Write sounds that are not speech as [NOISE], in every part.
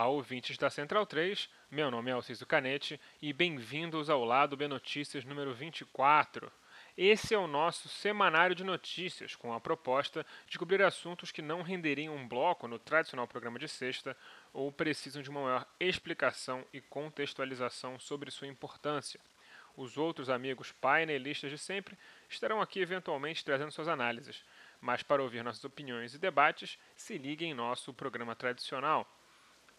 Olá, ouvintes da Central 3. Meu nome é Alciso Canete e bem-vindos ao Lado B Notícias número 24. Esse é o nosso semanário de notícias, com a proposta de cobrir assuntos que não renderiam um bloco no tradicional programa de sexta ou precisam de uma maior explicação e contextualização sobre sua importância. Os outros amigos painelistas de sempre estarão aqui eventualmente trazendo suas análises, mas para ouvir nossas opiniões e debates, se ligue em nosso programa tradicional.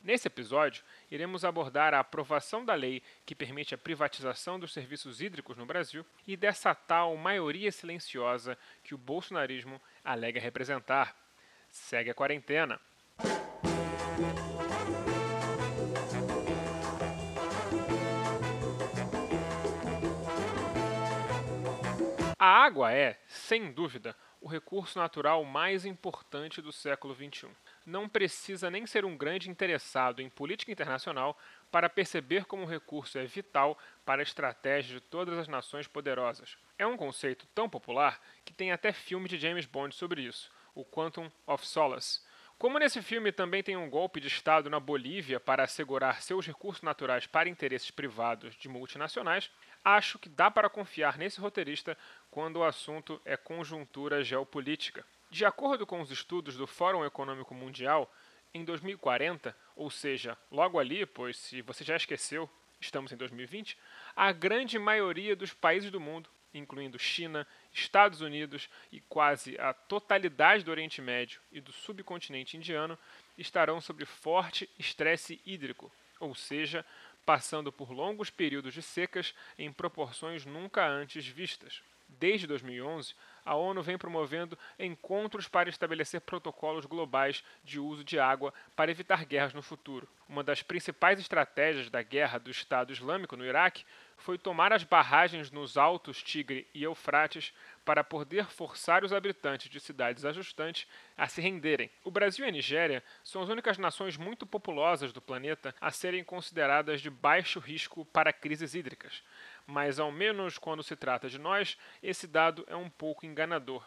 Nesse episódio, iremos abordar a aprovação da lei que permite a privatização dos serviços hídricos no Brasil e dessa tal maioria silenciosa que o bolsonarismo alega representar. Segue a quarentena. A água é, sem dúvida, o recurso natural mais importante do século XXI não precisa nem ser um grande interessado em política internacional para perceber como o recurso é vital para a estratégia de todas as nações poderosas. É um conceito tão popular que tem até filme de James Bond sobre isso, o Quantum of Solace. Como nesse filme também tem um golpe de Estado na Bolívia para assegurar seus recursos naturais para interesses privados de multinacionais, acho que dá para confiar nesse roteirista quando o assunto é conjuntura geopolítica. De acordo com os estudos do Fórum Econômico Mundial, em 2040, ou seja, logo ali, pois se você já esqueceu, estamos em 2020, a grande maioria dos países do mundo, incluindo China, Estados Unidos e quase a totalidade do Oriente Médio e do subcontinente indiano, estarão sob forte estresse hídrico, ou seja, passando por longos períodos de secas em proporções nunca antes vistas. Desde 2011, a ONU vem promovendo encontros para estabelecer protocolos globais de uso de água para evitar guerras no futuro. Uma das principais estratégias da guerra do Estado Islâmico no Iraque foi tomar as barragens nos altos Tigre e Eufrates para poder forçar os habitantes de cidades ajustantes a se renderem. O Brasil e a Nigéria são as únicas nações muito populosas do planeta a serem consideradas de baixo risco para crises hídricas mas ao menos quando se trata de nós, esse dado é um pouco enganador.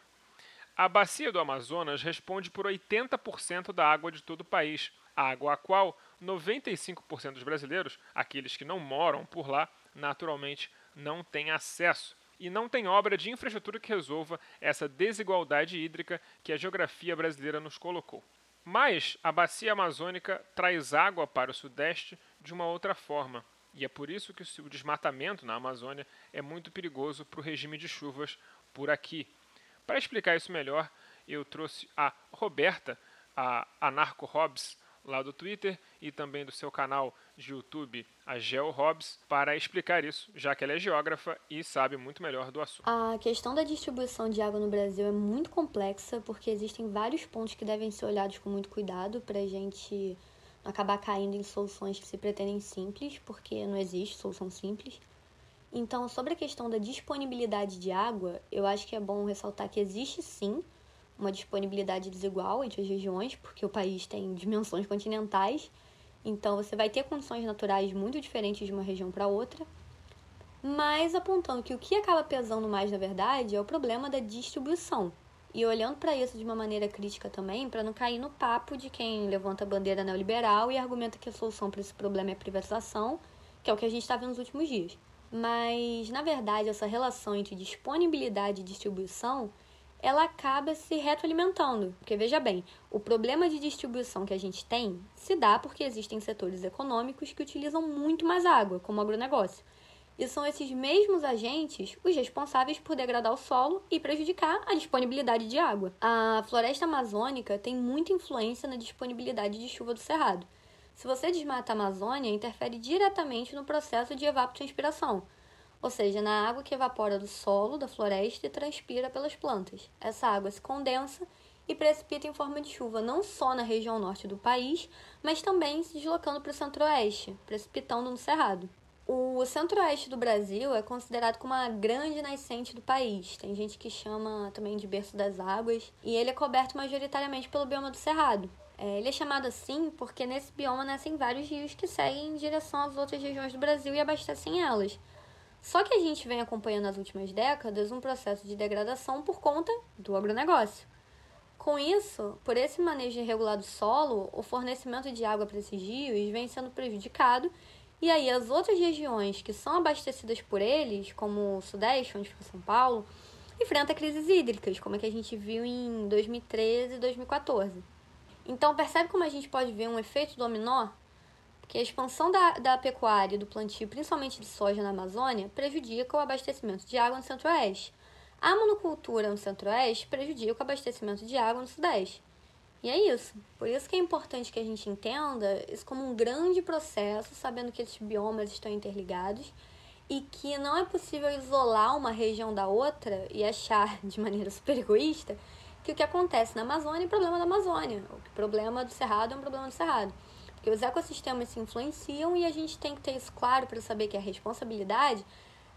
A bacia do Amazonas responde por 80% da água de todo o país, água a qual 95% dos brasileiros, aqueles que não moram por lá, naturalmente não têm acesso. E não tem obra de infraestrutura que resolva essa desigualdade hídrica que a geografia brasileira nos colocou. Mas a bacia amazônica traz água para o Sudeste de uma outra forma. E é por isso que o desmatamento na Amazônia é muito perigoso para o regime de chuvas por aqui. Para explicar isso melhor, eu trouxe a Roberta, a Anarco Hobbs, lá do Twitter e também do seu canal de YouTube, a Geo Hobbs, para explicar isso, já que ela é geógrafa e sabe muito melhor do assunto. A questão da distribuição de água no Brasil é muito complexa, porque existem vários pontos que devem ser olhados com muito cuidado para a gente acabar caindo em soluções que se pretendem simples, porque não existe solução simples. Então, sobre a questão da disponibilidade de água, eu acho que é bom ressaltar que existe sim uma disponibilidade desigual entre as regiões, porque o país tem dimensões continentais, então você vai ter condições naturais muito diferentes de uma região para outra. Mas apontando que o que acaba pesando mais, na verdade, é o problema da distribuição. E olhando para isso de uma maneira crítica também, para não cair no papo de quem levanta a bandeira neoliberal e argumenta que a solução para esse problema é privatização, que é o que a gente está vendo nos últimos dias. Mas, na verdade, essa relação entre disponibilidade e distribuição, ela acaba se retroalimentando. Porque, veja bem, o problema de distribuição que a gente tem se dá porque existem setores econômicos que utilizam muito mais água, como o agronegócio. E são esses mesmos agentes os responsáveis por degradar o solo e prejudicar a disponibilidade de água. A floresta amazônica tem muita influência na disponibilidade de chuva do cerrado. Se você desmata a Amazônia, interfere diretamente no processo de evapotranspiração, ou seja, na água que evapora do solo da floresta e transpira pelas plantas. Essa água se condensa e precipita em forma de chuva não só na região norte do país, mas também se deslocando para o centro-oeste, precipitando no cerrado. O centro-oeste do Brasil é considerado como a grande nascente do país. Tem gente que chama também de berço das águas. E ele é coberto majoritariamente pelo bioma do Cerrado. É, ele é chamado assim porque nesse bioma nascem vários rios que seguem em direção às outras regiões do Brasil e abastecem elas. Só que a gente vem acompanhando nas últimas décadas um processo de degradação por conta do agronegócio. Com isso, por esse manejo irregular do solo, o fornecimento de água para esses rios vem sendo prejudicado e aí as outras regiões que são abastecidas por eles, como o Sudeste, onde fica São Paulo, enfrentam crises hídricas, como é que a gente viu em 2013 e 2014. Então percebe como a gente pode ver um efeito dominó? Porque a expansão da, da pecuária e do plantio, principalmente de soja na Amazônia, prejudica o abastecimento de água no Centro-Oeste. A monocultura no Centro-Oeste prejudica o abastecimento de água no Sudeste. E é isso. Por isso que é importante que a gente entenda isso como um grande processo, sabendo que esses biomas estão interligados e que não é possível isolar uma região da outra e achar [LAUGHS] de maneira super egoísta que o que acontece na Amazônia é problema da Amazônia, o problema do Cerrado é um problema do Cerrado. Porque os ecossistemas se influenciam e a gente tem que ter isso claro para saber que a responsabilidade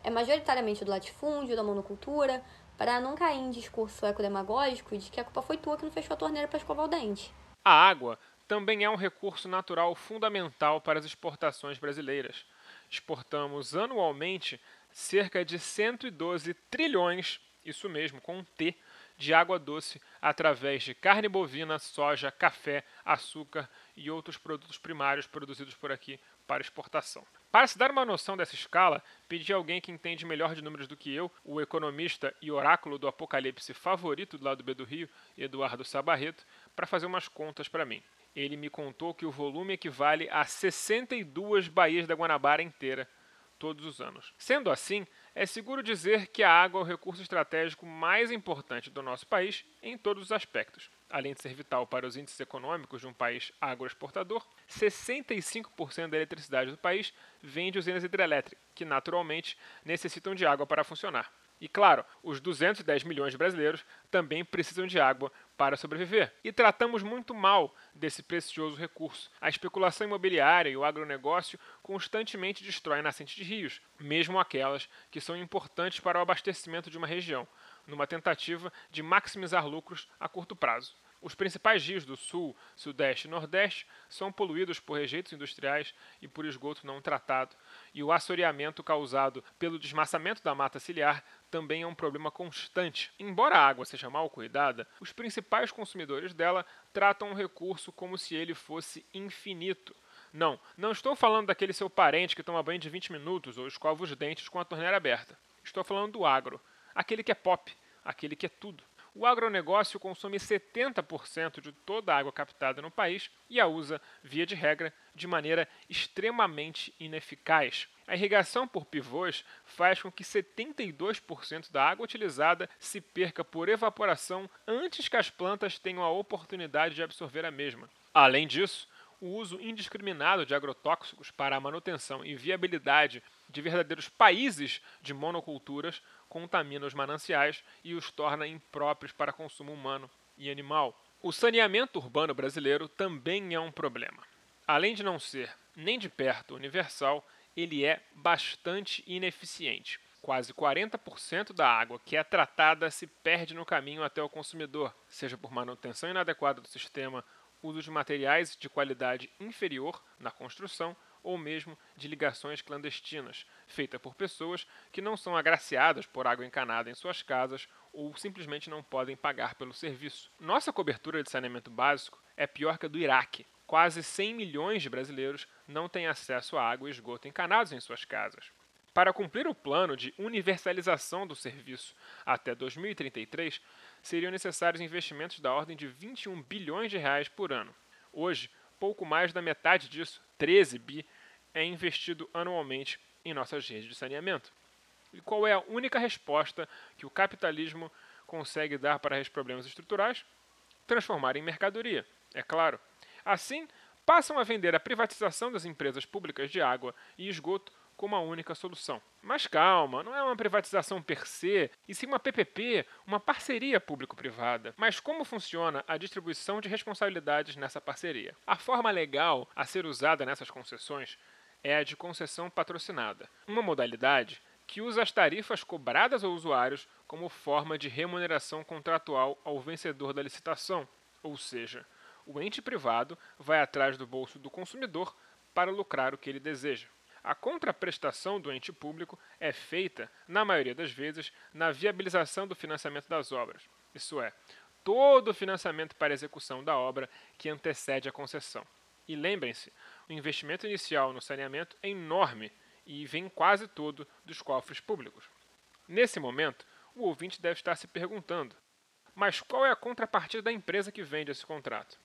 é majoritariamente do latifúndio, da monocultura, para não cair em discurso ecodemagógico de que a culpa foi tua que não fechou a torneira para escovar o dente. A água também é um recurso natural fundamental para as exportações brasileiras. Exportamos anualmente cerca de 112 trilhões, isso mesmo, com um T, de água doce através de carne bovina, soja, café, açúcar e outros produtos primários produzidos por aqui para exportação. Para se dar uma noção dessa escala, pedi a alguém que entende melhor de números do que eu, o economista e oráculo do apocalipse favorito do lado B do Rio, Eduardo Sabarreto, para fazer umas contas para mim. Ele me contou que o volume equivale a 62 baías da Guanabara inteira, todos os anos. Sendo assim, é seguro dizer que a água é o recurso estratégico mais importante do nosso país em todos os aspectos além de ser vital para os índices econômicos de um país agroexportador, 65% da eletricidade do país vem de usinas hidrelétricas, que naturalmente necessitam de água para funcionar. E claro, os 210 milhões de brasileiros também precisam de água para sobreviver. E tratamos muito mal desse precioso recurso. A especulação imobiliária e o agronegócio constantemente destroem nascentes de rios, mesmo aquelas que são importantes para o abastecimento de uma região, numa tentativa de maximizar lucros a curto prazo. Os principais rios do Sul, Sudeste e Nordeste são poluídos por rejeitos industriais e por esgoto não tratado, e o assoreamento causado pelo desmassamento da mata ciliar também é um problema constante. Embora a água seja mal cuidada, os principais consumidores dela tratam o recurso como se ele fosse infinito. Não, não estou falando daquele seu parente que toma banho de 20 minutos ou escova os dentes com a torneira aberta. Estou falando do agro, aquele que é pop, aquele que é tudo. O agronegócio consome 70% de toda a água captada no país e a usa, via de regra, de maneira extremamente ineficaz. A irrigação por pivôs faz com que 72% da água utilizada se perca por evaporação antes que as plantas tenham a oportunidade de absorver a mesma. Além disso, o uso indiscriminado de agrotóxicos para a manutenção e viabilidade de verdadeiros países de monoculturas contamina os mananciais e os torna impróprios para consumo humano e animal. O saneamento urbano brasileiro também é um problema. Além de não ser nem de perto universal, ele é bastante ineficiente. Quase 40% da água que é tratada se perde no caminho até o consumidor, seja por manutenção inadequada do sistema, uso de materiais de qualidade inferior na construção ou mesmo de ligações clandestinas, feitas por pessoas que não são agraciadas por água encanada em suas casas ou simplesmente não podem pagar pelo serviço. Nossa cobertura de saneamento básico é pior que a do Iraque. Quase 100 milhões de brasileiros não têm acesso a água e esgoto encanados em suas casas. Para cumprir o plano de universalização do serviço até 2033, seriam necessários investimentos da ordem de 21 bilhões de reais por ano. Hoje, pouco mais da metade disso, 13 bi, é investido anualmente em nossas redes de saneamento. E qual é a única resposta que o capitalismo consegue dar para esses problemas estruturais? Transformar em mercadoria, é claro. Assim, passam a vender a privatização das empresas públicas de água e esgoto como a única solução. Mas calma, não é uma privatização per se, e sim uma PPP, uma parceria público-privada. Mas como funciona a distribuição de responsabilidades nessa parceria? A forma legal a ser usada nessas concessões é a de concessão patrocinada, uma modalidade que usa as tarifas cobradas aos usuários como forma de remuneração contratual ao vencedor da licitação, ou seja, o ente privado vai atrás do bolso do consumidor para lucrar o que ele deseja. A contraprestação do ente público é feita, na maioria das vezes, na viabilização do financiamento das obras. Isso é, todo o financiamento para execução da obra que antecede a concessão. E lembrem-se, o investimento inicial no saneamento é enorme e vem quase todo dos cofres públicos. Nesse momento, o ouvinte deve estar se perguntando: mas qual é a contrapartida da empresa que vende esse contrato?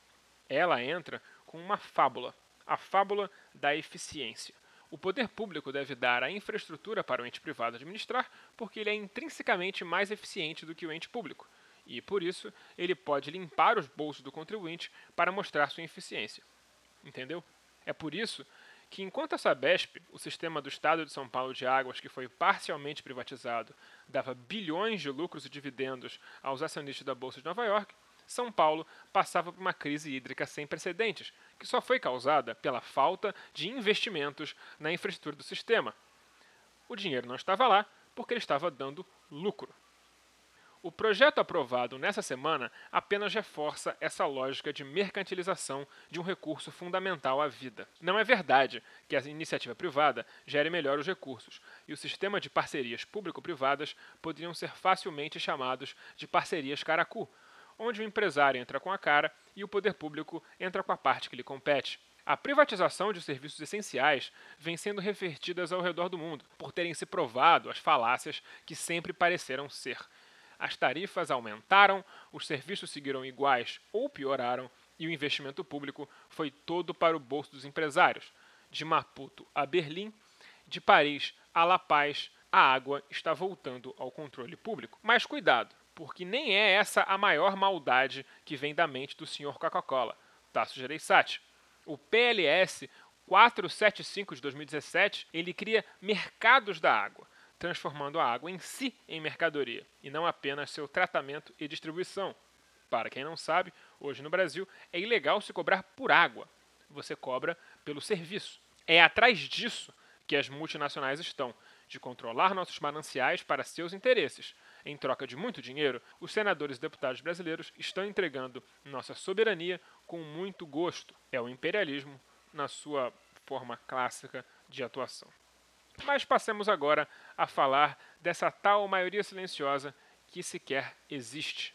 Ela entra com uma fábula, a fábula da eficiência. O poder público deve dar a infraestrutura para o ente privado administrar porque ele é intrinsecamente mais eficiente do que o ente público. E, por isso, ele pode limpar os bolsos do contribuinte para mostrar sua eficiência. Entendeu? É por isso que, enquanto a Sabesp, o sistema do Estado de São Paulo de águas que foi parcialmente privatizado, dava bilhões de lucros e dividendos aos acionistas da Bolsa de Nova York, São Paulo passava por uma crise hídrica sem precedentes, que só foi causada pela falta de investimentos na infraestrutura do sistema. O dinheiro não estava lá porque ele estava dando lucro. O projeto aprovado nessa semana apenas reforça essa lógica de mercantilização de um recurso fundamental à vida. Não é verdade que a iniciativa privada gere melhor os recursos, e o sistema de parcerias público-privadas poderiam ser facilmente chamados de parcerias caracu, onde o empresário entra com a cara e o poder público entra com a parte que lhe compete. A privatização de serviços essenciais vem sendo revertidas ao redor do mundo, por terem se provado as falácias que sempre pareceram ser. As tarifas aumentaram, os serviços seguiram iguais ou pioraram, e o investimento público foi todo para o bolso dos empresários. De Maputo a Berlim, de Paris a La Paz, a água está voltando ao controle público. Mas cuidado, porque nem é essa a maior maldade que vem da mente do senhor Coca-Cola, Tasso Gereissati. O PLS 475 de 2017, ele cria mercados da água, transformando a água em si em mercadoria, e não apenas seu tratamento e distribuição. Para quem não sabe, hoje no Brasil é ilegal se cobrar por água. Você cobra pelo serviço. É atrás disso que as multinacionais estão, de controlar nossos mananciais para seus interesses, em troca de muito dinheiro, os senadores e deputados brasileiros estão entregando nossa soberania com muito gosto. É o imperialismo na sua forma clássica de atuação. Mas passemos agora a falar dessa tal maioria silenciosa que sequer existe.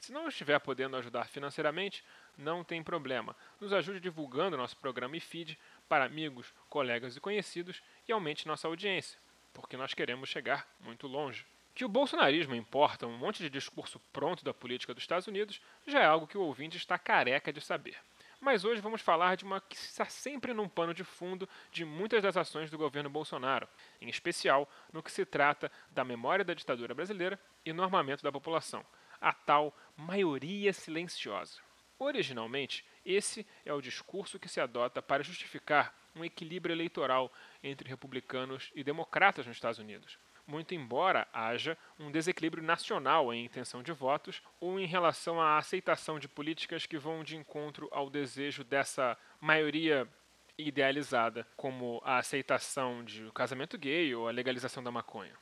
Se não estiver podendo ajudar financeiramente, não tem problema. Nos ajude divulgando nosso programa e feed para amigos, colegas e conhecidos e aumente nossa audiência, porque nós queremos chegar muito longe. Que o bolsonarismo importa um monte de discurso pronto da política dos Estados Unidos já é algo que o ouvinte está careca de saber. Mas hoje vamos falar de uma que está sempre num pano de fundo de muitas das ações do governo Bolsonaro, em especial no que se trata da memória da ditadura brasileira e no armamento da população, a tal maioria silenciosa. Originalmente, esse é o discurso que se adota para justificar um equilíbrio eleitoral entre republicanos e democratas nos Estados Unidos, muito embora haja um desequilíbrio nacional em intenção de votos ou em relação à aceitação de políticas que vão de encontro ao desejo dessa maioria idealizada, como a aceitação de casamento gay ou a legalização da maconha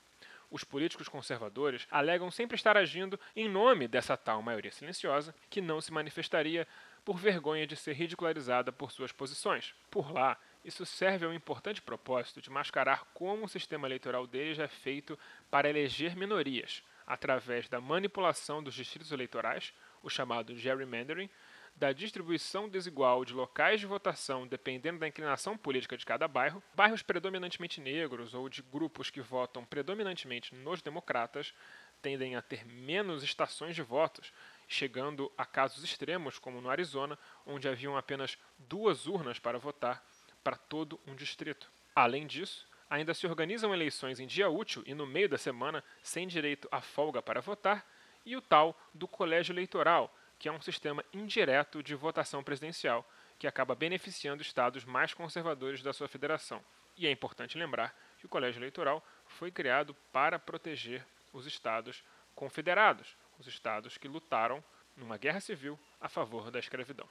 os políticos conservadores alegam sempre estar agindo em nome dessa tal maioria silenciosa que não se manifestaria por vergonha de ser ridicularizada por suas posições. Por lá, isso serve a um importante propósito de mascarar como o sistema eleitoral deles é feito para eleger minorias, através da manipulação dos distritos eleitorais, o chamado gerrymandering, da distribuição desigual de locais de votação dependendo da inclinação política de cada bairro, bairros predominantemente negros ou de grupos que votam predominantemente nos democratas tendem a ter menos estações de votos, chegando a casos extremos, como no Arizona, onde haviam apenas duas urnas para votar para todo um distrito. Além disso, ainda se organizam eleições em dia útil e no meio da semana, sem direito à folga para votar, e o tal do colégio eleitoral, que é um sistema indireto de votação presidencial, que acaba beneficiando estados mais conservadores da sua federação. E é importante lembrar que o colégio eleitoral foi criado para proteger os estados confederados, os estados que lutaram numa guerra civil a favor da escravidão.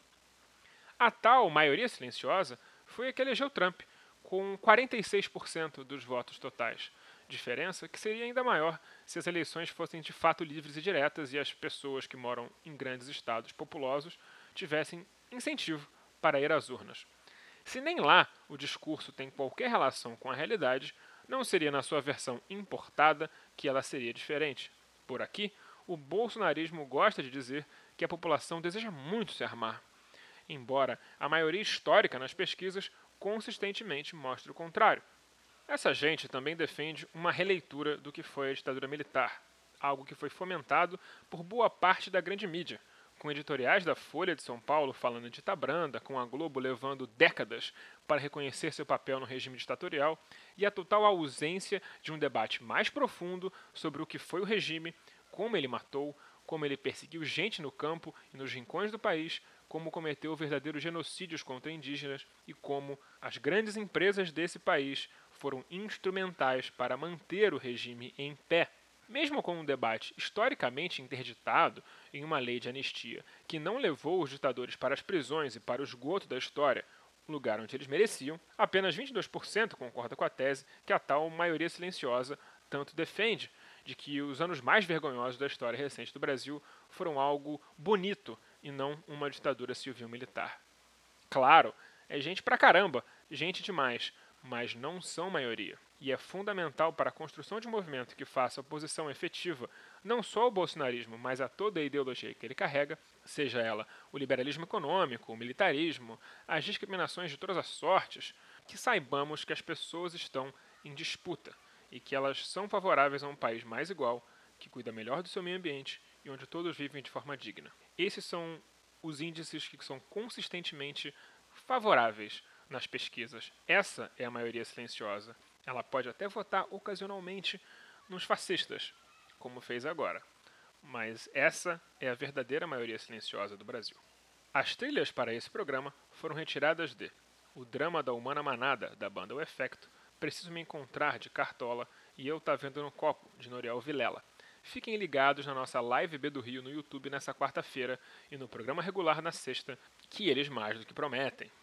A tal maioria silenciosa foi a que elegeu Trump, com 46% dos votos totais. Diferença que seria ainda maior se as eleições fossem de fato livres e diretas e as pessoas que moram em grandes estados populosos tivessem incentivo para ir às urnas. Se nem lá o discurso tem qualquer relação com a realidade, não seria na sua versão importada que ela seria diferente. Por aqui, o bolsonarismo gosta de dizer que a população deseja muito se armar, embora a maioria histórica nas pesquisas consistentemente mostre o contrário. Essa gente também defende uma releitura do que foi a ditadura militar, algo que foi fomentado por boa parte da grande mídia, com editoriais da Folha de São Paulo falando de Itabranda, com a Globo levando décadas para reconhecer seu papel no regime ditatorial, e a total ausência de um debate mais profundo sobre o que foi o regime, como ele matou, como ele perseguiu gente no campo e nos rincões do país, como cometeu verdadeiros genocídios contra indígenas e como as grandes empresas desse país foram instrumentais para manter o regime em pé. Mesmo com um debate historicamente interditado em uma lei de anistia que não levou os ditadores para as prisões e para o esgoto da história, lugar onde eles mereciam, apenas 22% concorda com a tese que a tal maioria silenciosa tanto defende, de que os anos mais vergonhosos da história recente do Brasil foram algo bonito e não uma ditadura civil-militar. Claro, é gente pra caramba, gente demais, mas não são maioria. E é fundamental para a construção de um movimento que faça oposição efetiva não só ao bolsonarismo, mas a toda a ideologia que ele carrega, seja ela o liberalismo econômico, o militarismo, as discriminações de todas as sortes, que saibamos que as pessoas estão em disputa e que elas são favoráveis a um país mais igual, que cuida melhor do seu meio ambiente e onde todos vivem de forma digna. Esses são os índices que são consistentemente favoráveis nas pesquisas. Essa é a maioria silenciosa. Ela pode até votar ocasionalmente nos fascistas, como fez agora. Mas essa é a verdadeira maioria silenciosa do Brasil. As trilhas para esse programa foram retiradas de O Drama da Humana Manada, da banda O Efecto, Preciso Me Encontrar, de Cartola, e Eu Tá Vendo no Copo, de Noriel Vilela. Fiquem ligados na nossa Live B do Rio no YouTube nessa quarta-feira e no programa regular na sexta, que eles mais do que prometem.